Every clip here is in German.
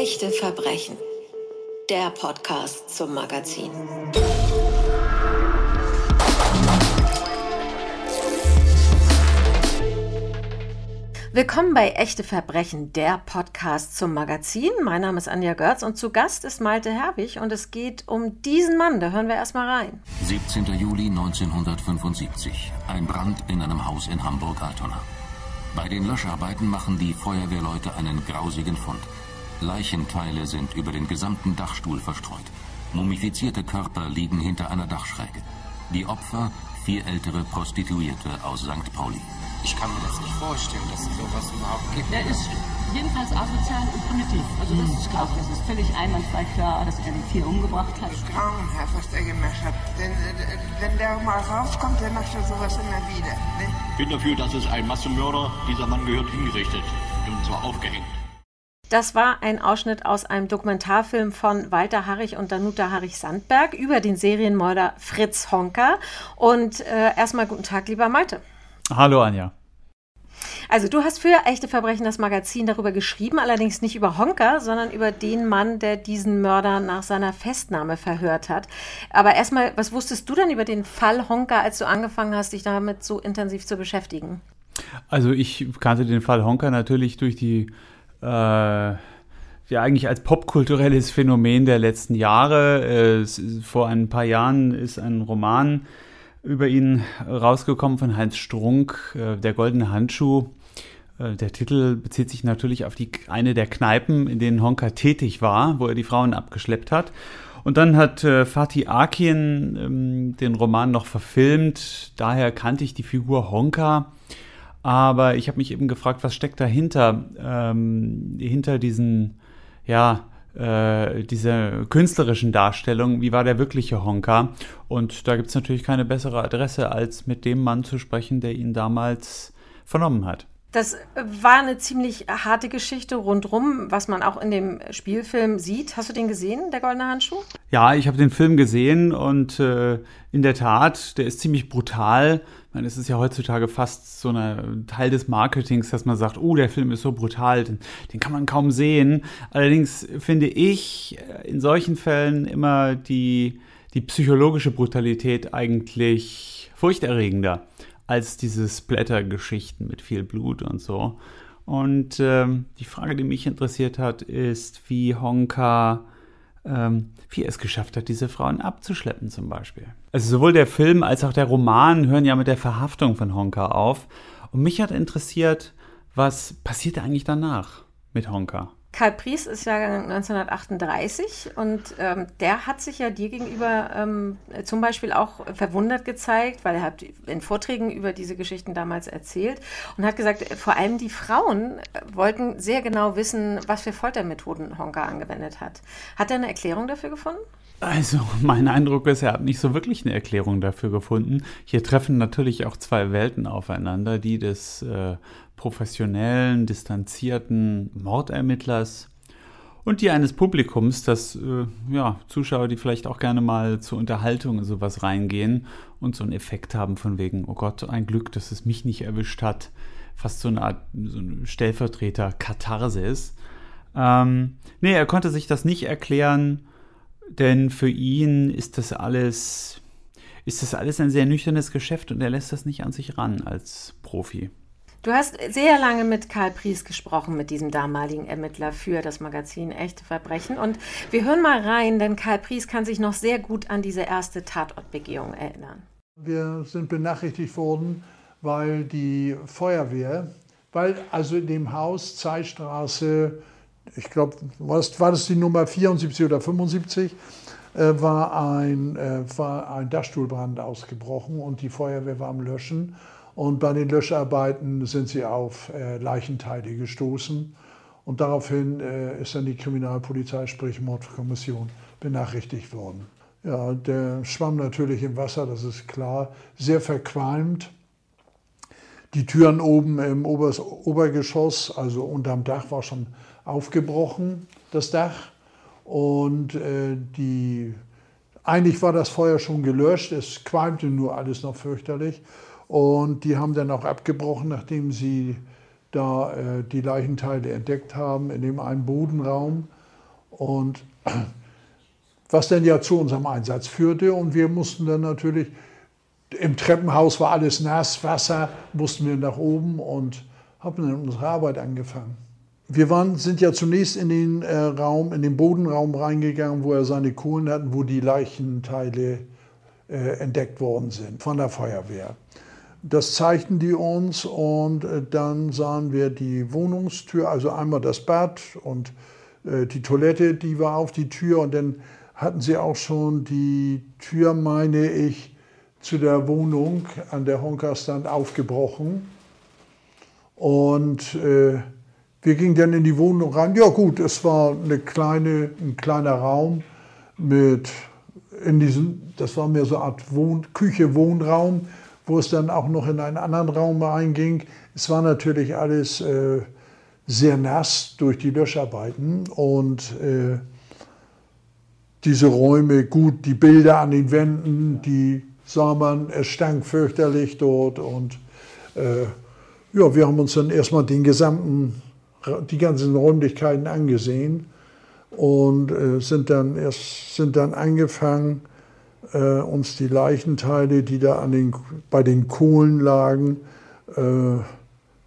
Echte Verbrechen. Der Podcast zum Magazin. Willkommen bei Echte Verbrechen, der Podcast zum Magazin. Mein Name ist Anja Görz und zu Gast ist Malte Herwig und es geht um diesen Mann. Da hören wir erstmal rein. 17. Juli 1975. Ein Brand in einem Haus in Hamburg-Altona. Bei den Löscharbeiten machen die Feuerwehrleute einen grausigen Fund. Leichenteile sind über den gesamten Dachstuhl verstreut. Mumifizierte Körper liegen hinter einer Dachschräge. Die Opfer vier ältere Prostituierte aus St. Pauli. Ich kann mir das nicht vorstellen, dass es sowas überhaupt gibt. Er ist jedenfalls asozial und primitiv. Also das ist klar. Das ist völlig einwandfrei klar, dass er die vier umgebracht hat. Grauenhaft, was der gemacht hat. Denn äh, wenn der mal rauskommt, der macht ja sowas immer wieder. Ne? Ich bin dafür, dass es ein Massenmörder, dieser Mann gehört hingerichtet und zwar aufgehängt. Das war ein Ausschnitt aus einem Dokumentarfilm von Walter Harrich und Danuta Harrich-Sandberg über den Serienmörder Fritz Honka. Und äh, erstmal guten Tag, lieber Malte. Hallo Anja. Also du hast für Echte Verbrechen das Magazin darüber geschrieben, allerdings nicht über Honka, sondern über den Mann, der diesen Mörder nach seiner Festnahme verhört hat. Aber erstmal, was wusstest du denn über den Fall Honka, als du angefangen hast, dich damit so intensiv zu beschäftigen? Also ich kannte den Fall Honka natürlich durch die äh, ja eigentlich als popkulturelles Phänomen der letzten Jahre. Äh, vor ein paar Jahren ist ein Roman über ihn rausgekommen von Heinz Strunk, äh, Der goldene Handschuh. Äh, der Titel bezieht sich natürlich auf die, eine der Kneipen, in denen Honka tätig war, wo er die Frauen abgeschleppt hat. Und dann hat äh, Fatih Akin ähm, den Roman noch verfilmt. Daher kannte ich die Figur Honka. Aber ich habe mich eben gefragt, was steckt dahinter, ähm, hinter diesen, ja, äh, dieser künstlerischen Darstellung, wie war der wirkliche Honka? Und da gibt es natürlich keine bessere Adresse, als mit dem Mann zu sprechen, der ihn damals vernommen hat. Das war eine ziemlich harte Geschichte rundrum, was man auch in dem Spielfilm sieht. Hast du den gesehen, der Goldene Handschuh? Ja, ich habe den Film gesehen und äh, in der Tat, der ist ziemlich brutal. Meine, es ist ja heutzutage fast so ein Teil des Marketings, dass man sagt, oh, der Film ist so brutal, den, den kann man kaum sehen. Allerdings finde ich äh, in solchen Fällen immer die, die psychologische Brutalität eigentlich furchterregender als diese Splatter-Geschichten mit viel Blut und so. Und ähm, die Frage, die mich interessiert hat, ist, wie Honka, ähm, wie er es geschafft hat, diese Frauen abzuschleppen zum Beispiel. Also sowohl der Film als auch der Roman hören ja mit der Verhaftung von Honka auf. Und mich hat interessiert, was passierte eigentlich danach mit Honka? Karl Pries ist Jahrgang 1938 und ähm, der hat sich ja dir gegenüber ähm, zum Beispiel auch verwundert gezeigt, weil er hat in Vorträgen über diese Geschichten damals erzählt und hat gesagt, vor allem die Frauen wollten sehr genau wissen, was für Foltermethoden Honka angewendet hat. Hat er eine Erklärung dafür gefunden? Also, mein Eindruck ist, er hat nicht so wirklich eine Erklärung dafür gefunden. Hier treffen natürlich auch zwei Welten aufeinander, die des äh, professionellen, distanzierten Mordermittlers und die eines Publikums, das äh, ja, Zuschauer, die vielleicht auch gerne mal zur Unterhaltung in sowas reingehen und so einen Effekt haben von wegen, oh Gott, ein Glück, dass es mich nicht erwischt hat. Fast so eine Art so eine Stellvertreter-Katharsis. Ähm, nee, er konnte sich das nicht erklären, denn für ihn ist das alles, ist das alles ein sehr nüchternes Geschäft und er lässt das nicht an sich ran als Profi. Du hast sehr lange mit Karl Pries gesprochen, mit diesem damaligen Ermittler für das Magazin Echte Verbrechen. Und wir hören mal rein, denn Karl Pries kann sich noch sehr gut an diese erste Tatortbegehung erinnern. Wir sind benachrichtigt worden, weil die Feuerwehr, weil also in dem Haus Zeitstraße, ich glaube, war das die Nummer 74 oder 75, äh, war, ein, äh, war ein Dachstuhlbrand ausgebrochen und die Feuerwehr war am Löschen. Und bei den Löscharbeiten sind sie auf äh, Leichenteile gestoßen. Und daraufhin äh, ist dann die Kriminalpolizei, sprich Mordkommission, benachrichtigt worden. Ja, der schwamm natürlich im Wasser, das ist klar, sehr verqualmt. Die Türen oben im Obers Obergeschoss, also unterm Dach, war schon aufgebrochen, das Dach. Und äh, die, eigentlich war das Feuer schon gelöscht, es qualmte nur alles noch fürchterlich. Und die haben dann auch abgebrochen, nachdem sie da äh, die Leichenteile entdeckt haben, in dem einen Bodenraum. Und was dann ja zu unserem Einsatz führte. Und wir mussten dann natürlich, im Treppenhaus war alles nass, Wasser, mussten wir nach oben und haben dann unsere Arbeit angefangen. Wir waren, sind ja zunächst in den äh, Raum, in den Bodenraum reingegangen, wo er seine Kohlen hatten, wo die Leichenteile äh, entdeckt worden sind von der Feuerwehr. Das zeigten die uns und äh, dann sahen wir die Wohnungstür, also einmal das Bad und äh, die Toilette, die war auf die Tür und dann hatten sie auch schon die Tür, meine ich, zu der Wohnung an der Honkerstand aufgebrochen. Und äh, wir gingen dann in die Wohnung rein. Ja gut, es war eine kleine, ein kleiner Raum mit in diesem, das war mehr so eine Art Wohn Küche, Wohnraum, wo es dann auch noch in einen anderen Raum einging. Es war natürlich alles äh, sehr nass durch die Löscharbeiten und äh, diese Räume, gut, die Bilder an den Wänden, die sah man, es stank fürchterlich dort und äh, ja, wir haben uns dann erstmal den gesamten die ganzen Räumlichkeiten angesehen und äh, sind, dann erst, sind dann angefangen, äh, uns die Leichenteile, die da an den, bei den Kohlen lagen, äh,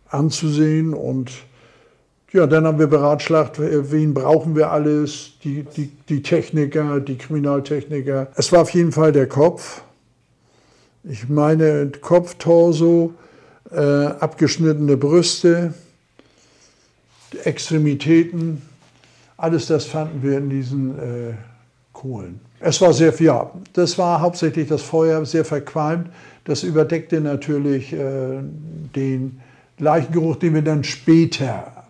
anzusehen. Und ja, dann haben wir beratschlagt, wen brauchen wir alles, die, die, die Techniker, die Kriminaltechniker. Es war auf jeden Fall der Kopf. Ich meine Kopf, Torso, äh, abgeschnittene Brüste, Extremitäten, alles das fanden wir in diesen äh, Kohlen. Es war sehr, ja, das war hauptsächlich das Feuer, sehr verqualmt. Das überdeckte natürlich äh, den Leichengeruch, den wir dann später,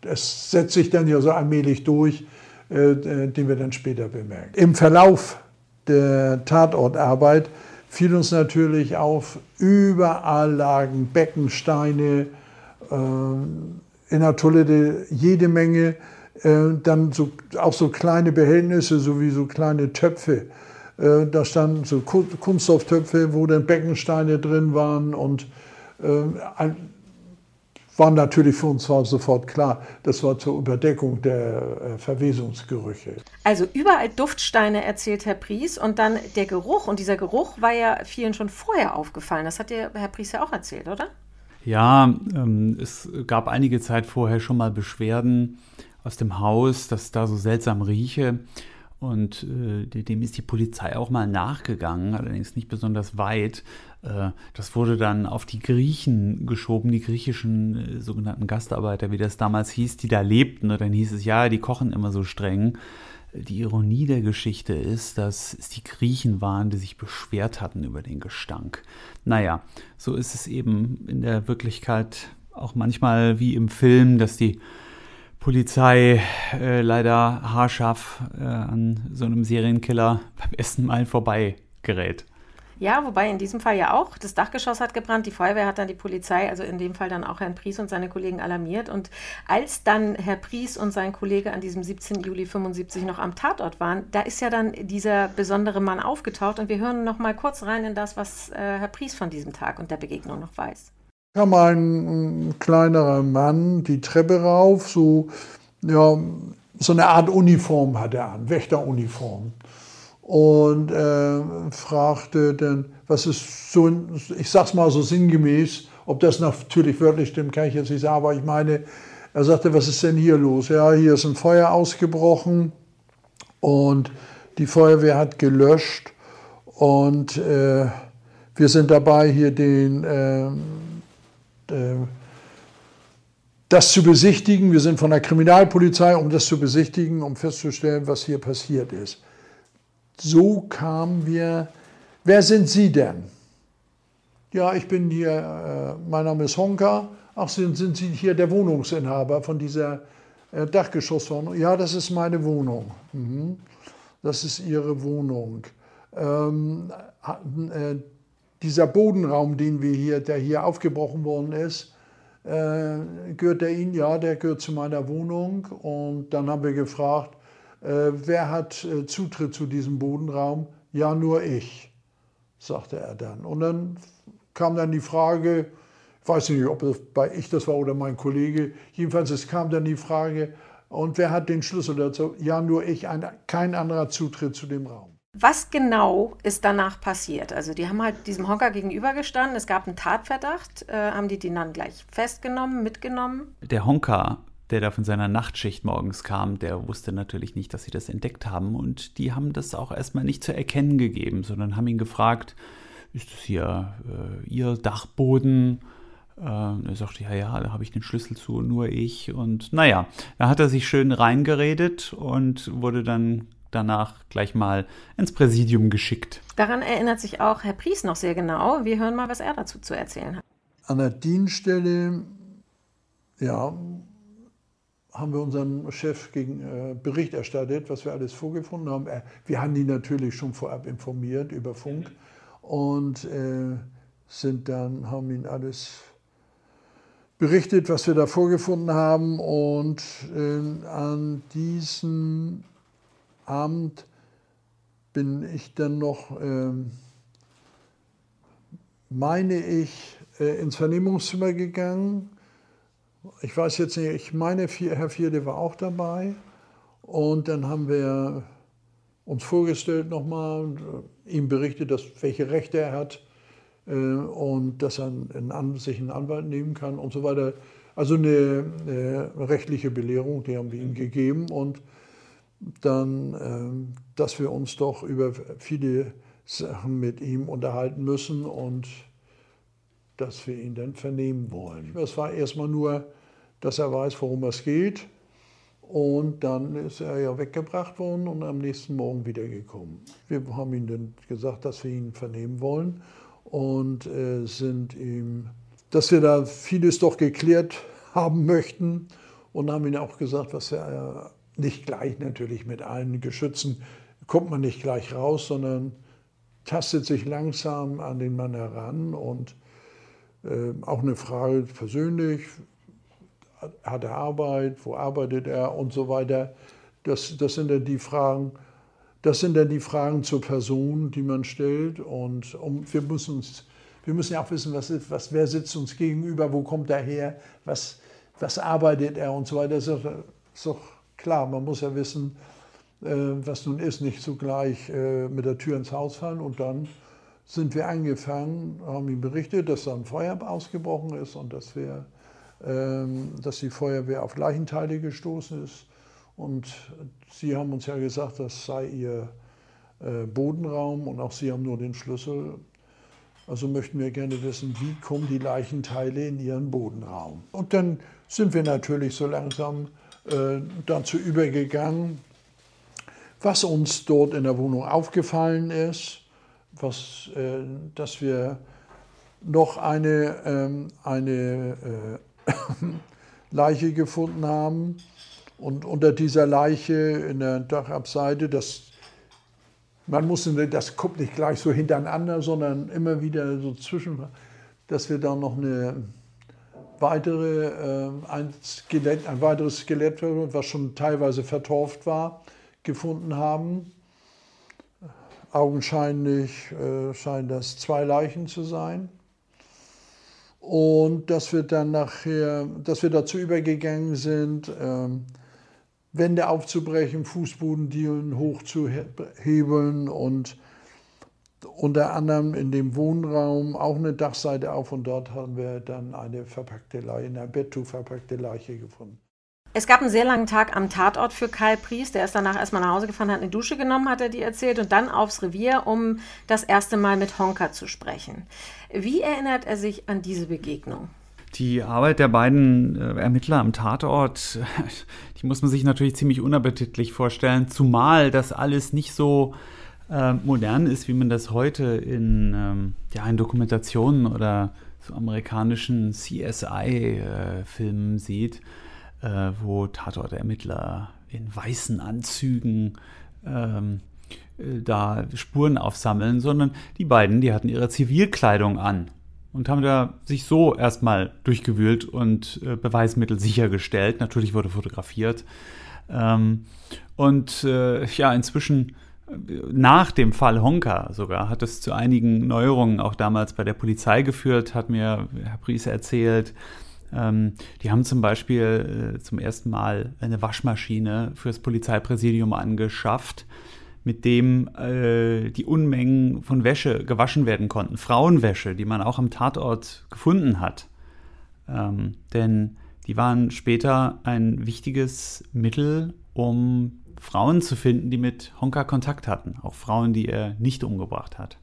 das setzt sich dann ja so allmählich durch, äh, äh den wir dann später bemerken. Im Verlauf der Tatortarbeit fiel uns natürlich auf, überall lagen Beckensteine, äh, in der Toilette jede Menge, äh, dann so, auch so kleine Behältnisse, so wie so kleine Töpfe. Äh, da standen so Kunststofftöpfe, wo dann Beckensteine drin waren und äh, ein, war natürlich für uns war sofort klar, das war zur Überdeckung der äh, Verwesungsgerüche. Also überall Duftsteine erzählt Herr Pries und dann der Geruch und dieser Geruch war ja vielen schon vorher aufgefallen. Das hat ja Herr Pries ja auch erzählt, oder? Ja, ähm, es gab einige Zeit vorher schon mal Beschwerden aus dem Haus, dass da so seltsam rieche. Und äh, dem ist die Polizei auch mal nachgegangen, allerdings nicht besonders weit. Äh, das wurde dann auf die Griechen geschoben, die griechischen äh, sogenannten Gastarbeiter, wie das damals hieß, die da lebten. Und dann hieß es, ja, die kochen immer so streng. Die Ironie der Geschichte ist, dass es die Griechen waren, die sich beschwert hatten über den Gestank. Naja, so ist es eben in der Wirklichkeit auch manchmal wie im Film, dass die Polizei äh, leider haarscharf äh, an so einem Serienkiller beim ersten Mal vorbei gerät. Ja, wobei in diesem Fall ja auch. Das Dachgeschoss hat gebrannt, die Feuerwehr hat dann die Polizei, also in dem Fall dann auch Herrn Pries und seine Kollegen alarmiert. Und als dann Herr Pries und sein Kollege an diesem 17. Juli 75 noch am Tatort waren, da ist ja dann dieser besondere Mann aufgetaucht. Und wir hören noch mal kurz rein in das, was äh, Herr Pries von diesem Tag und der Begegnung noch weiß. Kam ein, ein kleinerer Mann die Treppe rauf, so, ja, so eine Art Uniform hat er an, Wächteruniform und äh, fragte dann, was ist so, ich sag's mal so sinngemäß, ob das natürlich wörtlich stimmt, kann ich jetzt nicht sagen, aber ich meine, er sagte, was ist denn hier los? Ja, hier ist ein Feuer ausgebrochen und die Feuerwehr hat gelöscht und äh, wir sind dabei, hier den, äh, das zu besichtigen. Wir sind von der Kriminalpolizei, um das zu besichtigen, um festzustellen, was hier passiert ist so kamen wir. Wer sind Sie denn? Ja, ich bin hier, äh, mein Name ist Honka. Ach, sind, sind Sie hier der Wohnungsinhaber von dieser äh, Dachgeschosswohnung? Ja, das ist meine Wohnung. Mhm. Das ist Ihre Wohnung. Ähm, äh, dieser Bodenraum, den wir hier, der hier aufgebrochen worden ist, äh, gehört der Ihnen? Ja, der gehört zu meiner Wohnung. Und dann haben wir gefragt, äh, wer hat äh, Zutritt zu diesem Bodenraum? Ja, nur ich, sagte er dann. Und dann kam dann die Frage, ich weiß nicht, ob das bei ich das war oder mein Kollege, jedenfalls es kam dann die Frage, Und wer hat den Schlüssel dazu? Ja, nur ich, ein, kein anderer Zutritt zu dem Raum. Was genau ist danach passiert? Also die haben halt diesem Honker gegenübergestanden, es gab einen Tatverdacht, äh, haben die den dann gleich festgenommen, mitgenommen? Der Honker, der da von seiner Nachtschicht morgens kam, der wusste natürlich nicht, dass sie das entdeckt haben und die haben das auch erstmal nicht zu erkennen gegeben, sondern haben ihn gefragt, ist das hier äh, Ihr Dachboden? Äh, er sagte, ja, ja, da habe ich den Schlüssel zu, nur ich. Und naja, da hat er sich schön reingeredet und wurde dann danach gleich mal ins Präsidium geschickt. Daran erinnert sich auch Herr Pries noch sehr genau. Wir hören mal, was er dazu zu erzählen hat. An der Dienststelle, ja, haben wir unserem Chef gegen, äh, Bericht erstattet, was wir alles vorgefunden haben. Äh, wir haben die natürlich schon vorab informiert über Funk und äh, sind dann, haben ihn alles berichtet, was wir da vorgefunden haben. Und äh, an diesem Abend bin ich dann noch, äh, meine ich, äh, ins Vernehmungszimmer gegangen. Ich weiß jetzt nicht, ich meine, Herr Vierde war auch dabei. Und dann haben wir uns vorgestellt nochmal, äh, ihm berichtet, dass, welche Rechte er hat äh, und dass er einen, sich einen Anwalt nehmen kann und so weiter. Also eine, eine rechtliche Belehrung, die haben wir ihm gegeben und dann, ähm, dass wir uns doch über viele Sachen mit ihm unterhalten müssen und dass wir ihn dann vernehmen wollen. Es war erstmal nur, dass er weiß, worum es geht. Und dann ist er ja weggebracht worden und am nächsten Morgen wiedergekommen. Wir haben ihm dann gesagt, dass wir ihn vernehmen wollen und äh, sind ihm, dass wir da vieles doch geklärt haben möchten und haben ihm auch gesagt, was er nicht gleich natürlich mit allen Geschützen kommt man nicht gleich raus, sondern tastet sich langsam an den Mann heran und äh, auch eine Frage persönlich, hat er Arbeit, wo arbeitet er und so weiter. Das, das sind dann die Fragen, das sind dann die Fragen zur Person, die man stellt und um, wir müssen uns wir müssen ja auch wissen, was, was, wer sitzt uns gegenüber, wo kommt er her, was, was arbeitet er und so weiter. Das ist doch Klar, man muss ja wissen, äh, was nun ist, nicht zugleich äh, mit der Tür ins Haus fallen. Und dann sind wir angefangen, haben ihm berichtet, dass da ein Feuer ausgebrochen ist und dass, wir, ähm, dass die Feuerwehr auf Leichenteile gestoßen ist. Und sie haben uns ja gesagt, das sei ihr äh, Bodenraum und auch sie haben nur den Schlüssel. Also möchten wir gerne wissen, wie kommen die Leichenteile in ihren Bodenraum. Und dann sind wir natürlich so langsam dazu übergegangen, was uns dort in der Wohnung aufgefallen ist, was, äh, dass wir noch eine, ähm, eine äh, Leiche gefunden haben. Und unter dieser Leiche in der Dachabseite, das, man muss, das kommt nicht gleich so hintereinander, sondern immer wieder so zwischen, dass wir da noch eine weitere, äh, ein, Skelett, ein weiteres Skelett, was schon teilweise vertorft war, gefunden haben. Augenscheinlich äh, scheinen das zwei Leichen zu sein. Und dass wir dann nachher, dass wir dazu übergegangen sind, ähm, Wände aufzubrechen, Fußbodendielen hochzuhebeln und unter anderem in dem Wohnraum auch eine Dachseite auf und dort haben wir dann eine verpackte Leiche, in der Betttuch verpackte Leiche gefunden. Es gab einen sehr langen Tag am Tatort für Kai Pries. Der ist danach erstmal nach Hause gefahren, hat eine Dusche genommen, hat er die erzählt, und dann aufs Revier, um das erste Mal mit Honka zu sprechen. Wie erinnert er sich an diese Begegnung? Die Arbeit der beiden äh, Ermittler am Tatort, die muss man sich natürlich ziemlich unappetitlich vorstellen, zumal das alles nicht so äh, modern ist, wie man das heute in, ähm, ja, in Dokumentationen oder so amerikanischen CSI-Filmen äh, sieht, äh, wo Tatortermittler in weißen Anzügen ähm, äh, da Spuren aufsammeln, sondern die beiden, die hatten ihre Zivilkleidung an und haben da sich so erstmal durchgewühlt und äh, Beweismittel sichergestellt. Natürlich wurde fotografiert. Ähm, und äh, ja, inzwischen nach dem Fall Honka sogar hat es zu einigen Neuerungen auch damals bei der Polizei geführt, hat mir Herr Pries erzählt. Ähm, die haben zum Beispiel äh, zum ersten Mal eine Waschmaschine fürs Polizeipräsidium angeschafft, mit dem äh, die Unmengen von Wäsche gewaschen werden konnten. Frauenwäsche, die man auch am Tatort gefunden hat. Ähm, denn die waren später ein wichtiges Mittel, um Frauen zu finden, die mit Honka Kontakt hatten. Auch Frauen, die er nicht umgebracht hat.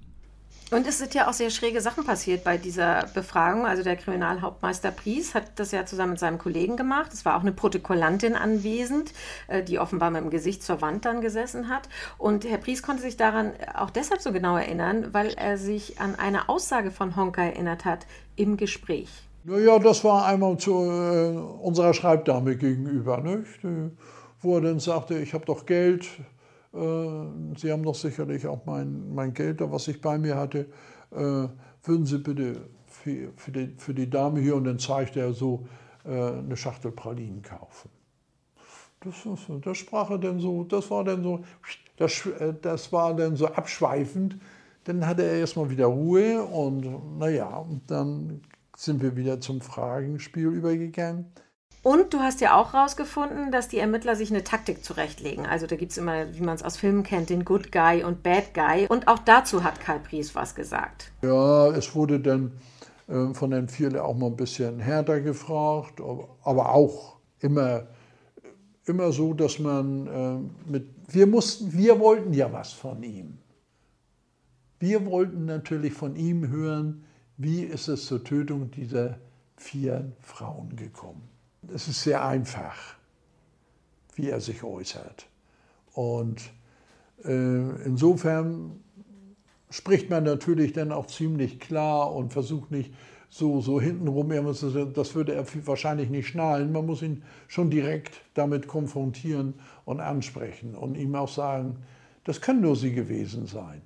Und es sind ja auch sehr schräge Sachen passiert bei dieser Befragung. Also der Kriminalhauptmeister Pries hat das ja zusammen mit seinem Kollegen gemacht. Es war auch eine Protokollantin anwesend, äh, die offenbar mit dem Gesicht zur Wand dann gesessen hat. Und Herr Pries konnte sich daran auch deshalb so genau erinnern, weil er sich an eine Aussage von Honka erinnert hat im Gespräch. Naja, das war einmal zu äh, unserer Schreibdame gegenüber, nicht? Wo er dann sagte, ich habe doch Geld, äh, Sie haben doch sicherlich auch mein, mein Geld was ich bei mir hatte. Äh, würden Sie bitte für, für, die, für die Dame hier und dann zeigte er so äh, eine Schachtel Pralinen kaufen. Das, das sprach er dann so, das war dann so, das, das war dann so abschweifend. Dann hatte er erstmal wieder Ruhe und naja, dann sind wir wieder zum Fragenspiel übergegangen. Und du hast ja auch herausgefunden, dass die Ermittler sich eine Taktik zurechtlegen. Also da gibt es immer, wie man es aus Filmen kennt, den Good Guy und Bad Guy. Und auch dazu hat Karl Pries was gesagt. Ja, es wurde dann äh, von den vielen auch mal ein bisschen härter gefragt, aber auch immer, immer so, dass man äh, mit, wir mussten, wir wollten ja was von ihm. Wir wollten natürlich von ihm hören, wie ist es zur Tötung dieser vier Frauen gekommen es ist sehr einfach, wie er sich äußert. Und äh, insofern spricht man natürlich dann auch ziemlich klar und versucht nicht so, so hintenrum, das würde er wahrscheinlich nicht schnallen. Man muss ihn schon direkt damit konfrontieren und ansprechen und ihm auch sagen, das können nur sie gewesen sein.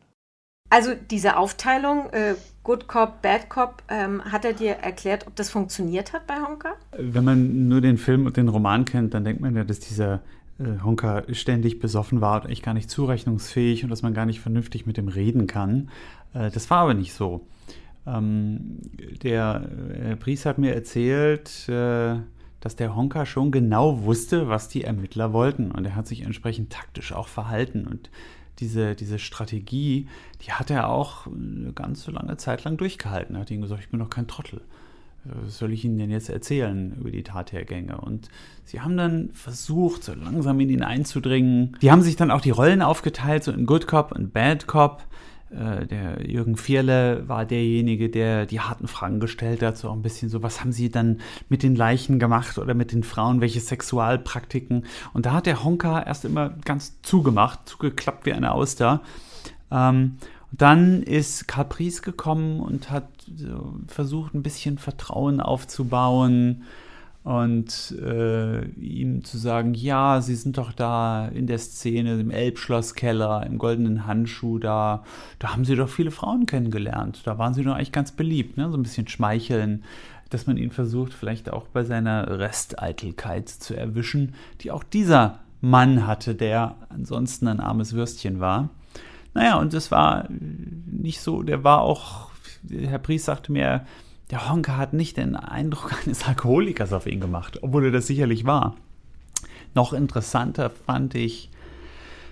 Also diese Aufteilung, äh, Good Cop, Bad Cop, ähm, hat er dir erklärt, ob das funktioniert hat bei Honka? Wenn man nur den Film und den Roman kennt, dann denkt man ja, dass dieser äh, Honka ständig besoffen war und eigentlich gar nicht zurechnungsfähig und dass man gar nicht vernünftig mit ihm reden kann. Äh, das war aber nicht so. Ähm, der Herr Pries hat mir erzählt, äh, dass der Honka schon genau wusste, was die Ermittler wollten und er hat sich entsprechend taktisch auch verhalten und diese, diese Strategie, die hat er auch eine ganz so lange Zeit lang durchgehalten. Er hat ihm gesagt, ich bin doch kein Trottel. Was soll ich Ihnen denn jetzt erzählen über die Tathergänge? Und sie haben dann versucht, so langsam in ihn einzudringen. Die haben sich dann auch die Rollen aufgeteilt, so in Good Cop und Bad Cop. Äh, der Jürgen Vierle war derjenige, der die harten Fragen gestellt hat, so ein bisschen so, was haben Sie dann mit den Leichen gemacht oder mit den Frauen, welche Sexualpraktiken? Und da hat der Honka erst immer ganz zugemacht, zugeklappt wie eine Auster. Ähm, dann ist Caprice gekommen und hat versucht, ein bisschen Vertrauen aufzubauen und äh, ihm zu sagen, ja, Sie sind doch da in der Szene im Elbschlosskeller, im goldenen Handschuh, da, da haben Sie doch viele Frauen kennengelernt. Da waren Sie doch eigentlich ganz beliebt, ne? so ein bisschen schmeicheln, dass man ihn versucht, vielleicht auch bei seiner Resteitelkeit zu erwischen, die auch dieser Mann hatte, der ansonsten ein armes Würstchen war. Naja, und es war nicht so, der war auch, Herr Priest sagte mir, der Honka hat nicht den Eindruck eines Alkoholikers auf ihn gemacht, obwohl er das sicherlich war. Noch interessanter fand ich,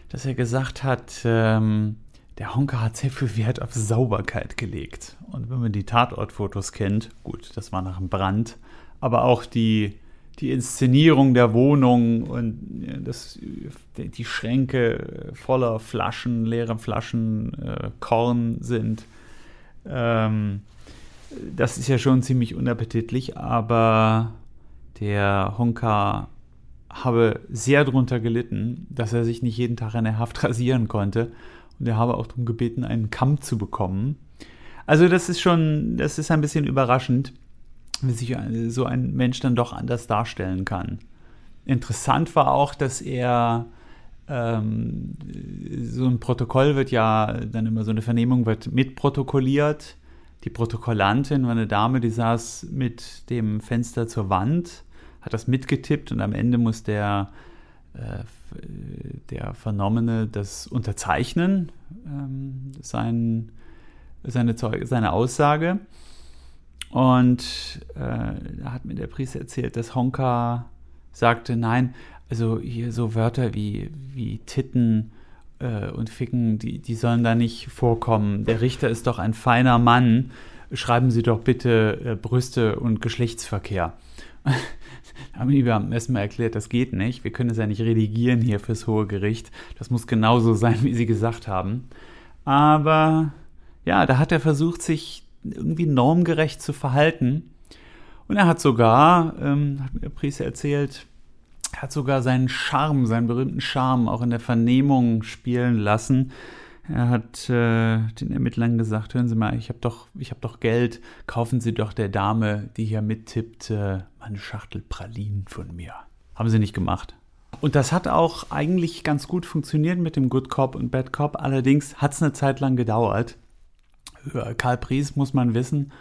dass er gesagt hat, ähm, der Honka hat sehr viel Wert auf Sauberkeit gelegt. Und wenn man die Tatortfotos kennt, gut, das war nach dem Brand, aber auch die, die Inszenierung der Wohnung und das, die Schränke voller Flaschen, leere Flaschen, äh, Korn sind. Ähm, das ist ja schon ziemlich unappetitlich, aber der Honka habe sehr darunter gelitten, dass er sich nicht jeden Tag in der Haft rasieren konnte. Und er habe auch darum gebeten, einen Kamm zu bekommen. Also das ist schon, das ist ein bisschen überraschend, wie sich so ein Mensch dann doch anders darstellen kann. Interessant war auch, dass er ähm, so ein Protokoll wird ja dann immer so eine Vernehmung wird mitprotokolliert die Protokollantin war eine Dame, die saß mit dem Fenster zur Wand, hat das mitgetippt und am Ende muss der, äh, der Vernommene das unterzeichnen, ähm, sein, seine, Zeug, seine Aussage. Und äh, da hat mir der Priester erzählt, dass Honka sagte, nein, also hier so Wörter wie, wie Titten äh, und Ficken, die, die sollen da nicht vorkommen. Der Richter ist doch ein feiner Mann. Schreiben Sie doch bitte äh, Brüste und Geschlechtsverkehr. haben die Beamten erstmal erklärt, das geht nicht. Wir können es ja nicht redigieren hier fürs Hohe Gericht. Das muss genauso sein, wie Sie gesagt haben. Aber ja, da hat er versucht, sich irgendwie normgerecht zu verhalten. Und er hat sogar, ähm, hat mir Priester erzählt, hat sogar seinen Charme, seinen berühmten Charme auch in der Vernehmung spielen lassen. Er hat äh, den Ermittlern gesagt, hören Sie mal, ich habe doch, hab doch Geld, kaufen Sie doch der Dame, die hier mittippt, äh, eine Schachtel Pralinen von mir. Haben sie nicht gemacht. Und das hat auch eigentlich ganz gut funktioniert mit dem Good Cop und Bad Cop. Allerdings hat es eine Zeit lang gedauert. Karl Pries muss man wissen,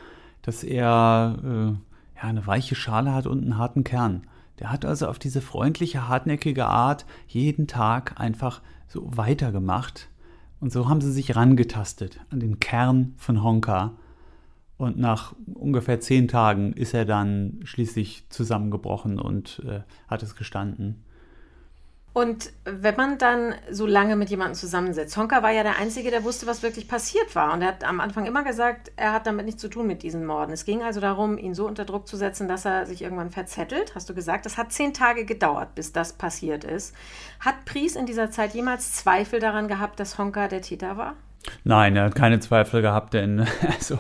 dass er äh, ja, eine weiche Schale hat und einen harten Kern. Der hat also auf diese freundliche, hartnäckige Art jeden Tag einfach so weitergemacht. Und so haben sie sich rangetastet an den Kern von Honka. Und nach ungefähr zehn Tagen ist er dann schließlich zusammengebrochen und äh, hat es gestanden. Und wenn man dann so lange mit jemandem zusammensitzt, Honka war ja der Einzige, der wusste, was wirklich passiert war. Und er hat am Anfang immer gesagt, er hat damit nichts zu tun mit diesen Morden. Es ging also darum, ihn so unter Druck zu setzen, dass er sich irgendwann verzettelt, hast du gesagt. Das hat zehn Tage gedauert, bis das passiert ist. Hat Pries in dieser Zeit jemals Zweifel daran gehabt, dass Honka der Täter war? Nein, er hat keine Zweifel gehabt, denn also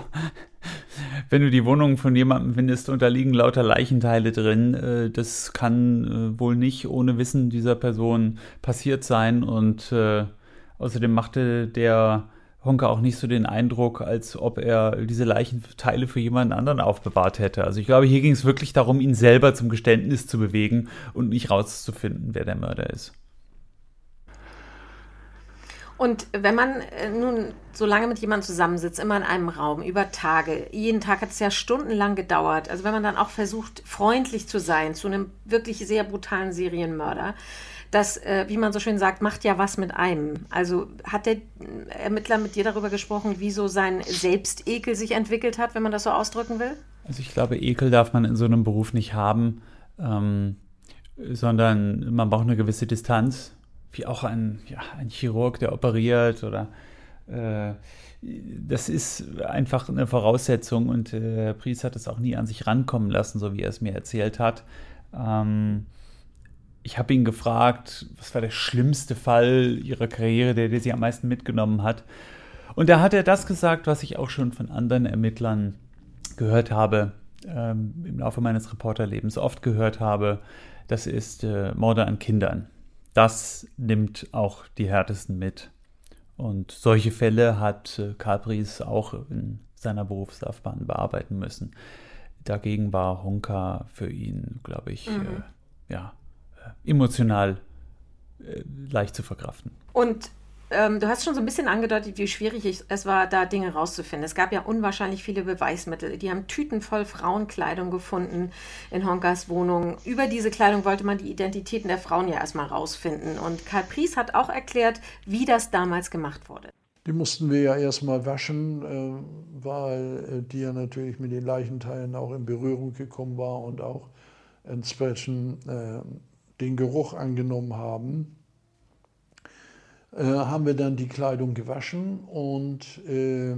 wenn du die Wohnung von jemandem findest und da liegen lauter Leichenteile drin, äh, das kann äh, wohl nicht ohne Wissen dieser Person passiert sein. Und äh, außerdem machte der Honka auch nicht so den Eindruck, als ob er diese Leichenteile für jemanden anderen aufbewahrt hätte. Also ich glaube, hier ging es wirklich darum, ihn selber zum Geständnis zu bewegen und nicht rauszufinden, wer der Mörder ist. Und wenn man äh, nun so lange mit jemandem zusammensitzt, immer in einem Raum, über Tage, jeden Tag hat es ja stundenlang gedauert, also wenn man dann auch versucht, freundlich zu sein zu einem wirklich sehr brutalen Serienmörder, das, äh, wie man so schön sagt, macht ja was mit einem. Also hat der Ermittler mit dir darüber gesprochen, wie so sein Selbstekel sich entwickelt hat, wenn man das so ausdrücken will? Also ich glaube, Ekel darf man in so einem Beruf nicht haben, ähm, sondern man braucht eine gewisse Distanz wie auch ein, ja, ein Chirurg, der operiert oder äh, das ist einfach eine Voraussetzung und äh, Herr Pries hat es auch nie an sich rankommen lassen, so wie er es mir erzählt hat. Ähm, ich habe ihn gefragt, was war der schlimmste Fall ihrer Karriere, der, der sie am meisten mitgenommen hat. Und da hat er das gesagt, was ich auch schon von anderen Ermittlern gehört habe, ähm, im Laufe meines Reporterlebens oft gehört habe. Das ist äh, Morde an Kindern das nimmt auch die härtesten mit. Und solche Fälle hat äh, Karl Pries auch in seiner Berufslaufbahn bearbeiten müssen. Dagegen war Honka für ihn, glaube ich, mhm. äh, ja, äh, emotional äh, leicht zu verkraften. Und ähm, du hast schon so ein bisschen angedeutet, wie schwierig es war, da Dinge rauszufinden. Es gab ja unwahrscheinlich viele Beweismittel. Die haben Tüten voll Frauenkleidung gefunden in Honkas Wohnung. Über diese Kleidung wollte man die Identitäten der Frauen ja erstmal rausfinden. Und Karl Pries hat auch erklärt, wie das damals gemacht wurde. Die mussten wir ja erstmal waschen, äh, weil äh, die ja natürlich mit den Leichenteilen auch in Berührung gekommen war und auch entsprechend äh, den Geruch angenommen haben. Äh, haben wir dann die Kleidung gewaschen und äh,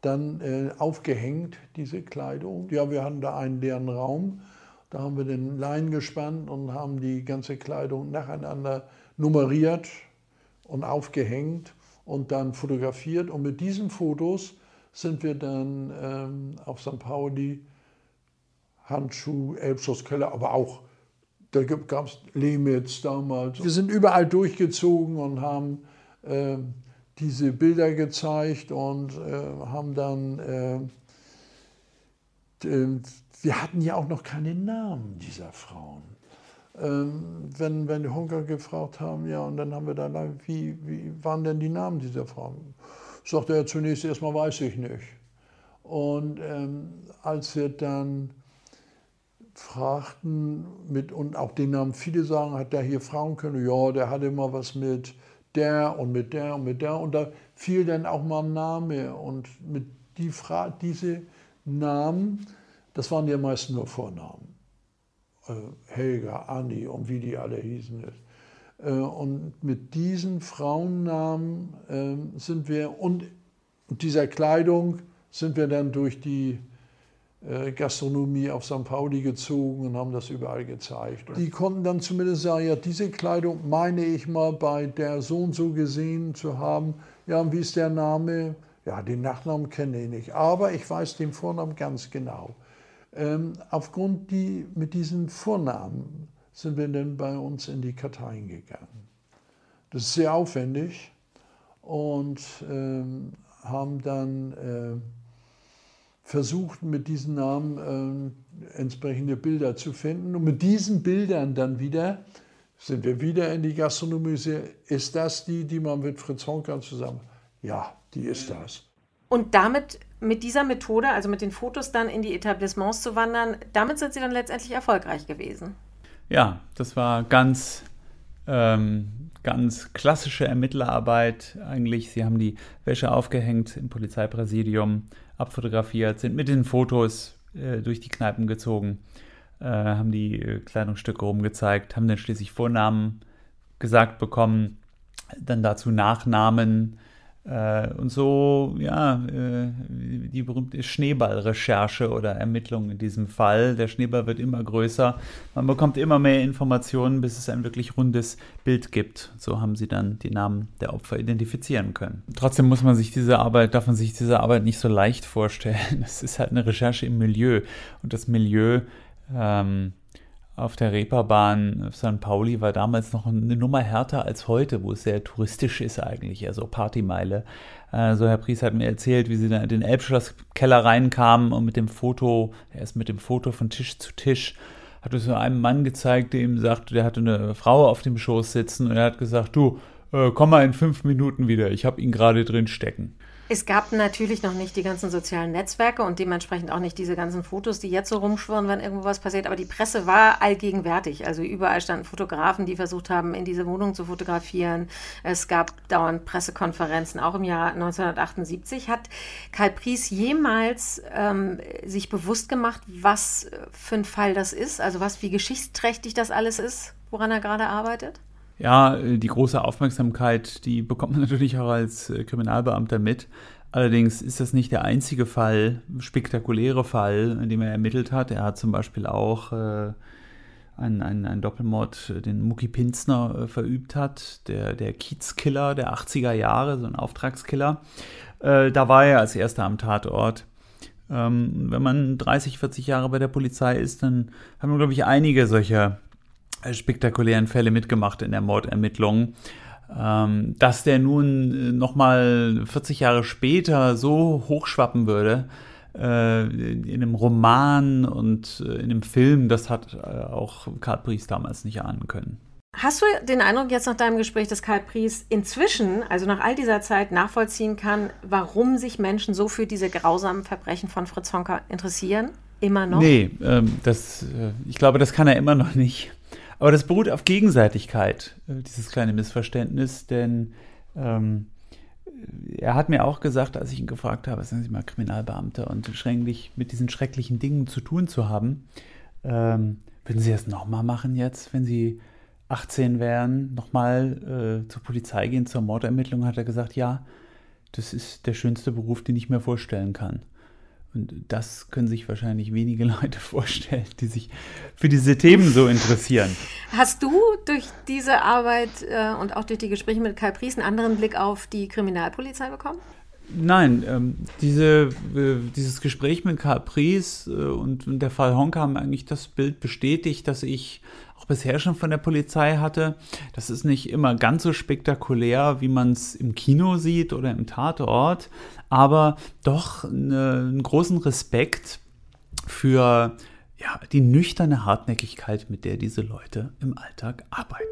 dann äh, aufgehängt, diese Kleidung. Ja, wir hatten da einen leeren Raum. Da haben wir den Lein gespannt und haben die ganze Kleidung nacheinander nummeriert und aufgehängt und dann fotografiert. Und mit diesen Fotos sind wir dann ähm, auf St. Pauli, Handschuh, Elbschlosskeller, aber auch da gab es Lemitz damals. Wir sind überall durchgezogen und haben äh, diese Bilder gezeigt und äh, haben dann, äh, wir hatten ja auch noch keine Namen dieser Frauen. Ähm, wenn, wenn die Hunker gefragt haben, ja, und dann haben wir dann, wie, wie waren denn die Namen dieser Frauen? Sagte er zunächst erstmal, weiß ich nicht. Und ähm, als wir dann fragten mit, und auch den Namen viele sagen, hat der hier Frauen können? Ja, der hatte immer was mit der und mit der und mit der. Und da fiel dann auch mal ein Name. Und mit die Fra diese Namen das waren ja meist nur Vornamen. Äh, Helga, Anni und wie die alle hießen. Äh, und mit diesen Frauennamen äh, sind wir und dieser Kleidung sind wir dann durch die Gastronomie auf St. Pauli gezogen und haben das überall gezeigt. Die konnten dann zumindest sagen, ja, diese Kleidung meine ich mal bei der so und so gesehen zu haben. Ja, und wie ist der Name? Ja, den Nachnamen kenne ich nicht, aber ich weiß den Vornamen ganz genau. Ähm, aufgrund die, mit diesen Vornamen sind wir dann bei uns in die Karteien gegangen. Das ist sehr aufwendig und ähm, haben dann äh, versucht, mit diesen Namen äh, entsprechende Bilder zu finden. Und mit diesen Bildern dann wieder sind wir wieder in die Gastronomie. Ist das die, die man mit Fritz Honka zusammen? Ja, die ist das. Und damit, mit dieser Methode, also mit den Fotos dann in die Etablissements zu wandern, damit sind Sie dann letztendlich erfolgreich gewesen. Ja, das war ganz, ähm, ganz klassische Ermittlerarbeit eigentlich. Sie haben die Wäsche aufgehängt im Polizeipräsidium, abfotografiert, sind mit den Fotos äh, durch die Kneipen gezogen, äh, haben die äh, Kleidungsstücke rumgezeigt, haben dann schließlich Vornamen gesagt bekommen, dann dazu Nachnamen und so, ja, äh, die berühmte Schneeballrecherche oder Ermittlung in diesem Fall. Der Schneeball wird immer größer. Man bekommt immer mehr Informationen, bis es ein wirklich rundes Bild gibt. So haben sie dann die Namen der Opfer identifizieren können. Trotzdem muss man sich diese Arbeit, darf man sich diese Arbeit nicht so leicht vorstellen. Es ist halt eine Recherche im Milieu. Und das Milieu, ähm, auf der Reeperbahn St. Pauli war damals noch eine Nummer härter als heute, wo es sehr touristisch ist eigentlich, also Partymeile. Also Herr Pries hat mir erzählt, wie sie in den Elbschlosskeller reinkamen und mit dem Foto, er ist mit dem Foto von Tisch zu Tisch, hat es so einem Mann gezeigt, der ihm sagte, der hatte eine Frau auf dem Schoß sitzen und er hat gesagt, du, äh, komm mal in fünf Minuten wieder, ich habe ihn gerade drin stecken. Es gab natürlich noch nicht die ganzen sozialen Netzwerke und dementsprechend auch nicht diese ganzen Fotos, die jetzt so rumschwirren, wenn irgendwo was passiert. Aber die Presse war allgegenwärtig. Also überall standen Fotografen, die versucht haben, in diese Wohnung zu fotografieren. Es gab dauernd Pressekonferenzen. Auch im Jahr 1978 hat Karl Pries jemals ähm, sich bewusst gemacht, was für ein Fall das ist. Also was, wie geschichtsträchtig das alles ist, woran er gerade arbeitet? Ja, die große Aufmerksamkeit, die bekommt man natürlich auch als äh, Kriminalbeamter mit. Allerdings ist das nicht der einzige Fall, spektakuläre Fall, in dem er ermittelt hat. Er hat zum Beispiel auch äh, einen, einen, einen, Doppelmord, den Mucki Pinzner äh, verübt hat, der, der Kiezkiller der 80er Jahre, so ein Auftragskiller. Äh, da war er als erster am Tatort. Ähm, wenn man 30, 40 Jahre bei der Polizei ist, dann haben wir, glaube ich, einige solcher spektakulären Fälle mitgemacht in der Mordermittlung. Ähm, dass der nun äh, nochmal 40 Jahre später so hochschwappen würde, äh, in einem Roman und äh, in einem Film, das hat auch Karl Pries damals nicht ahnen können. Hast du den Eindruck jetzt nach deinem Gespräch, dass Karl Pries inzwischen, also nach all dieser Zeit, nachvollziehen kann, warum sich Menschen so für diese grausamen Verbrechen von Fritz Honka interessieren? Immer noch? Nee, ähm, das, ich glaube, das kann er immer noch nicht. Aber das beruht auf Gegenseitigkeit, äh, dieses kleine Missverständnis, denn ähm, er hat mir auch gesagt, als ich ihn gefragt habe, sind Sie mal Kriminalbeamter und schrecklich mit diesen schrecklichen Dingen zu tun zu haben, ähm, würden Sie das nochmal machen jetzt, wenn Sie 18 wären, nochmal äh, zur Polizei gehen, zur Mordermittlung, hat er gesagt, ja, das ist der schönste Beruf, den ich mir vorstellen kann. Und das können sich wahrscheinlich wenige Leute vorstellen, die sich für diese Themen so interessieren. Hast du durch diese Arbeit äh, und auch durch die Gespräche mit Karl Pries einen anderen Blick auf die Kriminalpolizei bekommen? Nein, ähm, diese, äh, dieses Gespräch mit Karl Pries äh, und, und, der Fall Honka haben eigentlich das Bild bestätigt, dass ich auch bisher schon von der Polizei hatte. Das ist nicht immer ganz so spektakulär, wie man es im Kino sieht oder im Tatort, aber doch eine, einen großen Respekt für ja, die nüchterne Hartnäckigkeit, mit der diese Leute im Alltag arbeiten.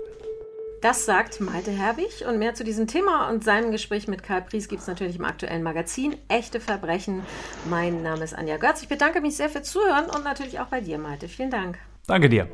Das sagt Malte Herwig und mehr zu diesem Thema und seinem Gespräch mit Karl Pries gibt es natürlich im aktuellen Magazin Echte Verbrechen. Mein Name ist Anja Götz. Ich bedanke mich sehr fürs Zuhören und natürlich auch bei dir, Malte. Vielen Dank. Danke dir.